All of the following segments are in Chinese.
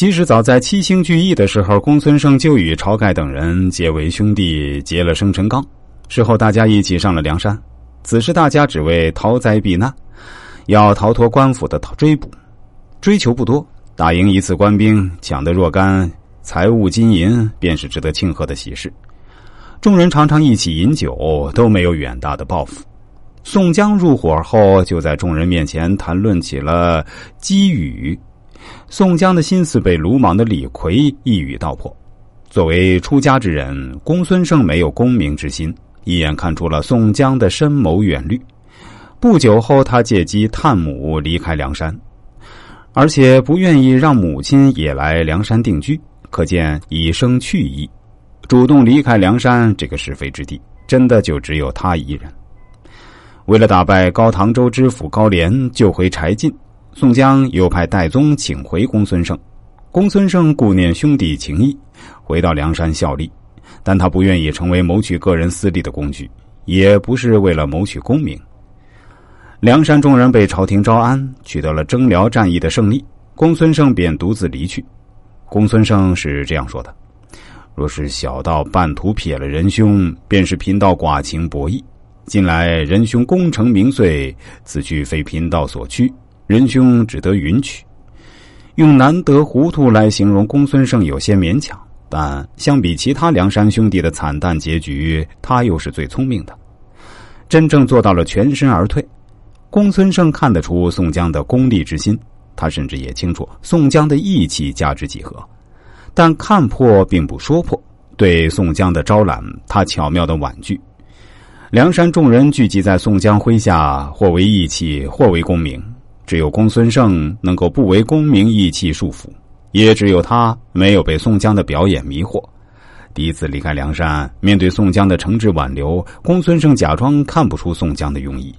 其实早在七星聚义的时候，公孙胜就与晁盖等人结为兄弟，结了生辰纲。事后大家一起上了梁山，此时大家只为逃灾避难，要逃脱官府的追捕，追求不多，打赢一次官兵，抢得若干财物金银，便是值得庆贺的喜事。众人常常一起饮酒，都没有远大的抱负。宋江入伙后，就在众人面前谈论起了机语。宋江的心思被鲁莽的李逵一语道破。作为出家之人，公孙胜没有功名之心，一眼看出了宋江的深谋远虑。不久后，他借机探母离开梁山，而且不愿意让母亲也来梁山定居，可见以生去意。主动离开梁山这个是非之地，真的就只有他一人。为了打败高唐州知府高廉，救回柴进。宋江又派戴宗请回公孙胜，公孙胜顾念兄弟情谊，回到梁山效力，但他不愿意成为谋取个人私利的工具，也不是为了谋取功名。梁山众人被朝廷招安，取得了征辽战役的胜利，公孙胜便独自离去。公孙胜是这样说的：“若是小道半途撇了仁兄，便是贫道寡情薄义。近来仁兄功成名遂，此去非贫道所趋。”仁兄只得允取，用难得糊涂来形容公孙胜有些勉强，但相比其他梁山兄弟的惨淡结局，他又是最聪明的，真正做到了全身而退。公孙胜看得出宋江的功利之心，他甚至也清楚宋江的义气价值几何，但看破并不说破。对宋江的招揽，他巧妙的婉拒。梁山众人聚集在宋江麾下，或为义气，或为功名。只有公孙胜能够不为功名义气束缚，也只有他没有被宋江的表演迷惑。第一次离开梁山，面对宋江的诚挚挽留，公孙胜假装看不出宋江的用意，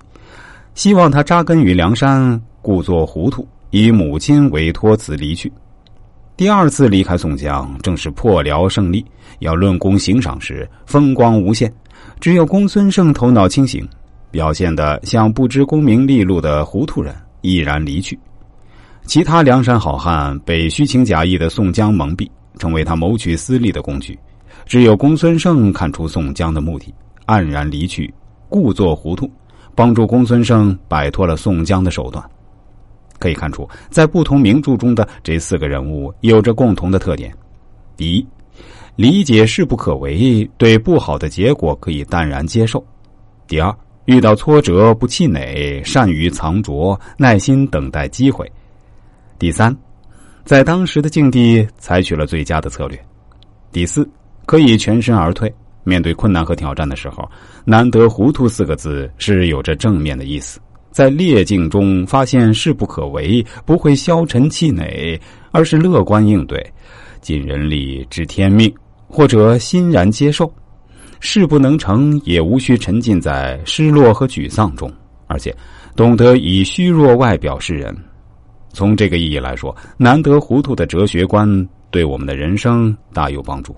希望他扎根于梁山，故作糊涂，以母亲为托辞离去。第二次离开宋江，正是破辽胜利，要论功行赏时，风光无限。只有公孙胜头脑清醒，表现的像不知功名利禄的糊涂人。毅然离去，其他梁山好汉被虚情假意的宋江蒙蔽，成为他谋取私利的工具。只有公孙胜看出宋江的目的，黯然离去，故作糊涂，帮助公孙胜摆脱了宋江的手段。可以看出，在不同名著中的这四个人物有着共同的特点：第一，理解势不可为，对不好的结果可以淡然接受；第二，遇到挫折不气馁，善于藏拙，耐心等待机会。第三，在当时的境地采取了最佳的策略。第四，可以全身而退。面对困难和挑战的时候，难得糊涂四个字是有着正面的意思。在劣境中发现势不可为，不会消沉气馁，而是乐观应对，尽人力知天命，或者欣然接受。事不能成，也无需沉浸在失落和沮丧中，而且懂得以虚弱外表示人。从这个意义来说，难得糊涂的哲学观对我们的人生大有帮助。